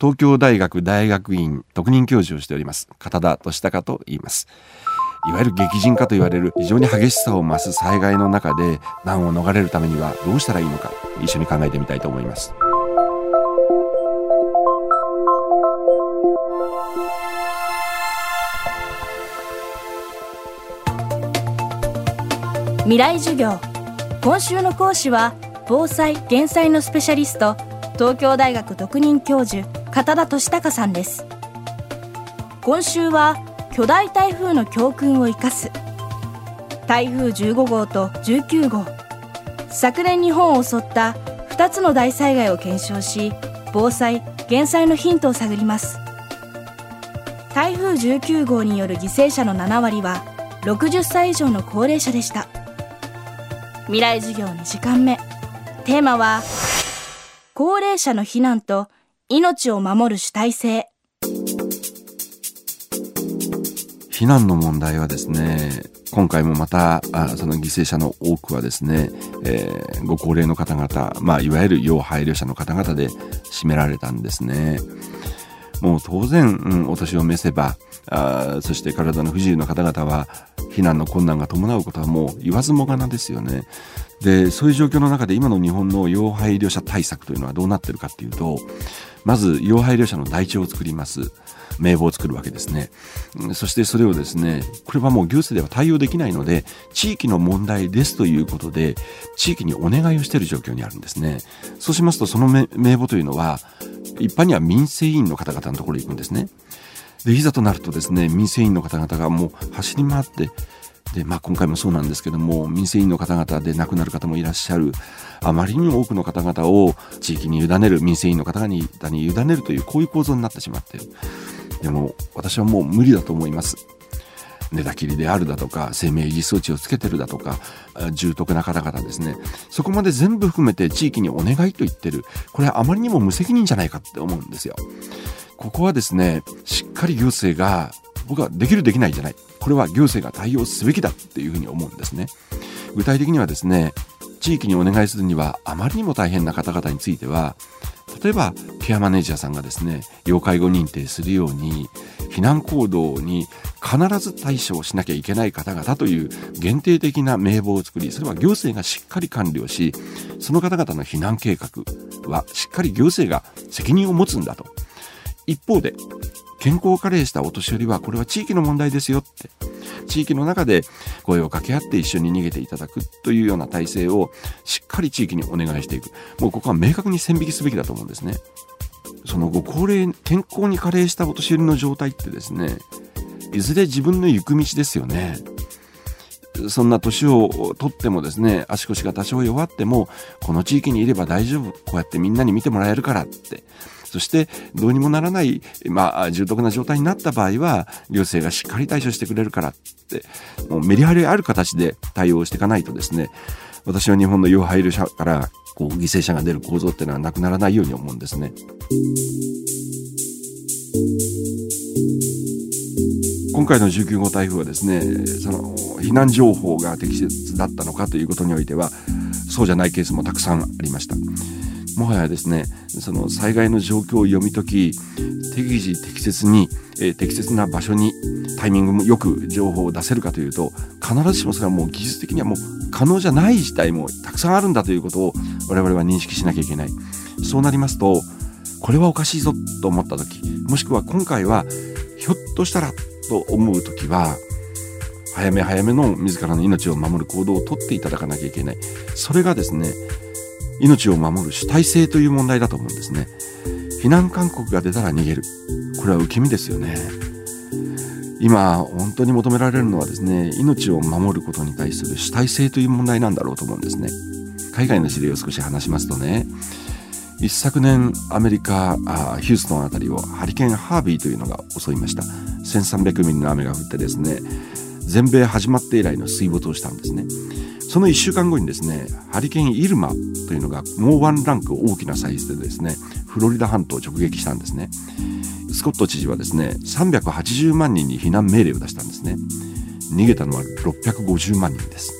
東京大学大学院特任教授をしております。片田俊孝と言います。いわゆる激甚化と言われる非常に激しさを増す災害の中で難を逃れるためにはどうしたらいいのか一緒に考えてみたいと思います。未来授業。今週の講師は防災・減災のスペシャリスト東京大学特任教授片田俊孝さんです。今週は巨大台風の教訓を生かす。台風15号と19号。昨年日本を襲った2つの大災害を検証し防災・減災のヒントを探ります。台風19号による犠牲者の7割は60歳以上の高齢者でした。未来授業2時間目。テーマは高齢者の避難と命を守る主体性避難の問題はですね今回もまたあその犠牲者の多くはですね、えー、ご高齢の方々、まあ、いわゆる要配慮者の方々で占められたんですね。もう当然、うん、お年を召せばあそして体の不自由な方々は避難の困難が伴うことはもう言わずもがなですよね。でそういう状況の中で今の日本の要配慮者対策というのはどうなってるかっていうとまず要配慮者の台帳を作ります。名簿を作るわけですね。そしてそれをですねこれはもう行政では対応できないので地域の問題ですということで地域にお願いをしている状況にあるんですね。そうしますとその名簿というのは一般には民生委員の方々のところに行くんですね。でいざとなるとですね民生委員の方々がもう走り回ってで、まあ、今回もそうなんですけども民生委員の方々で亡くなる方もいらっしゃるあまりにも多くの方々を地域に委ねる民生委員の方々に委ねるというこういう構造になってしまっている。でも私はもう無理だと思います。寝たきりであるだとか生命維持装置をつけてるだとか重篤な方々ですね。そこまで全部含めて地域にお願いと言ってる。これはあまりにも無責任じゃないかって思うんですよ。ここはですねしっかり行政が僕はできるできないじゃない。これは行政が対応すべきだっていうふうに思うんですね。具体的にはですね地域にお願いするにはあまりにも大変な方々については例えばケアマネージャーさんがですね要介護認定するように避難行動に必ず対処しなきゃいけない方々という限定的な名簿を作りそれは行政がしっかり管理をしその方々の避難計画はしっかり行政が責任を持つんだと。一方で健康加齢したお年寄りはこれは地域の問題ですよって地域の中で声を掛け合って一緒に逃げていただくというような体制をしっかり地域にお願いしていく。もうここは明確に線引きすべきだと思うんですね。そのご高齢健康に加齢したお年寄りの状態ってですねいずれ自分の行く道ですよね。そんな年をとってもですね足腰が多少弱ってもこの地域にいれば大丈夫。こうやってみんなに見てもらえるからって。そしてどうにもならない、まあ、重篤な状態になった場合は行政がしっかり対処してくれるからってもうメリハリある形で対応していかないとですね私は日本の要配慮者からこう犠牲者が出る構造っていうのはなくならないように思うんですね。今回の19号台風はですねその避難情報が適切だったのかということにおいてはそうじゃないケースもたくさんありました。もはやですねその災害の状況を読み解き適時適切に、え、適切な場所にタイミングもよく情報を出せるかというと必ずしもそれはもう技術的にはもう可能じゃない事態もたくさんあるんだということを我々は認識しなきゃいけない。そうなりますとこれはおかしいぞと思った時もしくは今回はひょっとしたらと思う時は早め早めの自らの命を守る行動をとっていただかなきゃいけない。それがですね命を守る主体性という問題だと思うんですね。避難勧告が出たら逃げる。これは受け身ですよね。今本当に求められるのはですね命を守ることに対する主体性という問題なんだろうと思うんですね。海外の事例を少し話しますとね一昨年アメリカあヒューストンあたりをハリケーンハービーというのが襲いました。1300ミリの雨が降ってですね全米始まって以来の水没をしたんですね。その1週間後にですねハリケーンイルマというのがもうワンランク大きなサイズでですねフロリダ半島を直撃したんですね。スコット知事はですね380万人に避難命令を出したんですね。逃げたのは650万人です。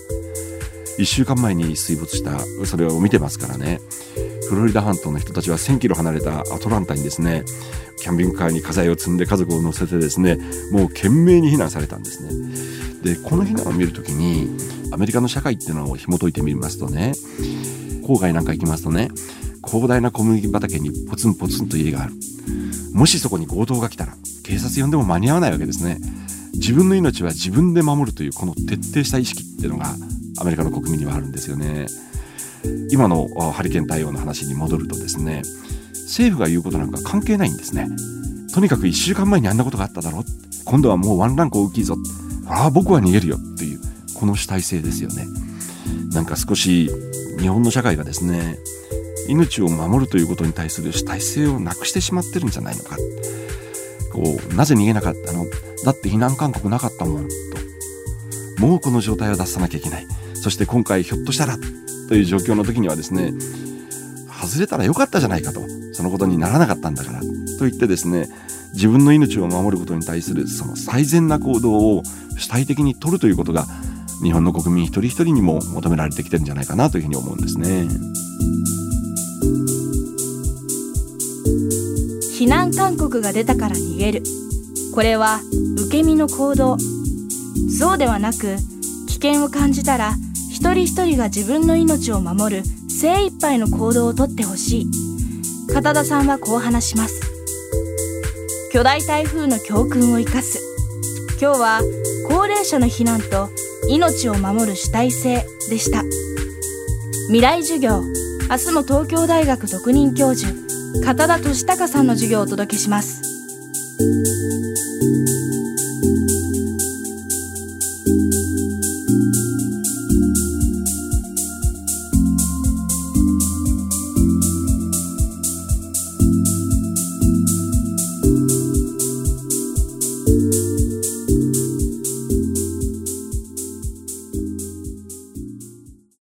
1週間前に水没したそれを見てますからね。フロリダ半島の人たちは1000キロ離れたアトランタにですねキャンピングカーに家財を積んで家族を乗せてですねもう懸命に避難されたんですね。でこの避難を見るときにアメリカの社会っていうのを紐解いてみますとね郊外なんか行きますとね広大な小麦畑にポツンポツンと家がある。もしそこに強盗が来たら警察呼んでも間に合わないわけですね。自分の命は自分で守るというこの徹底した意識っていうのがアメリカの国民にはあるんですよね。今のハリケーン対応の話に戻るとですね政府が言うことなんか関係ないんですね。とにかく1週間前にあんなことがあっただろ今度はもうワンランク大きいぞ。ああ僕は逃げるよ。っていうこの主体性ですよね。なんか少し日本の社会がですね命を守るということに対する主体性をなくしてしまってるんじゃないのか。こうなぜ逃げなかったの？だって避難勧告なかったもんと。もうこの状態を出さなきゃいけない。そして今回ひょっとしたらという状況の時にはですね外れたらよかったじゃないかとそのことにならなかったんだからと言ってですね自分の命を守ることに対するその最善な行動を主体的に取るということが日本の国民一人一人にも求められてきてるんじゃないかなというふうに思うんですね。避難勧告が出たから逃げるこれは受け身の行動そうではなく危険を感じたら一人一人が自分の命を守る精一杯の行動をとってほしい。片田さんはこう話します。巨大台風の教訓を生かす。今日は高齢者の避難と命を守る主体性でした。未来授業。明日も東京大学特任教授。片田俊孝さんの授業をお届けします。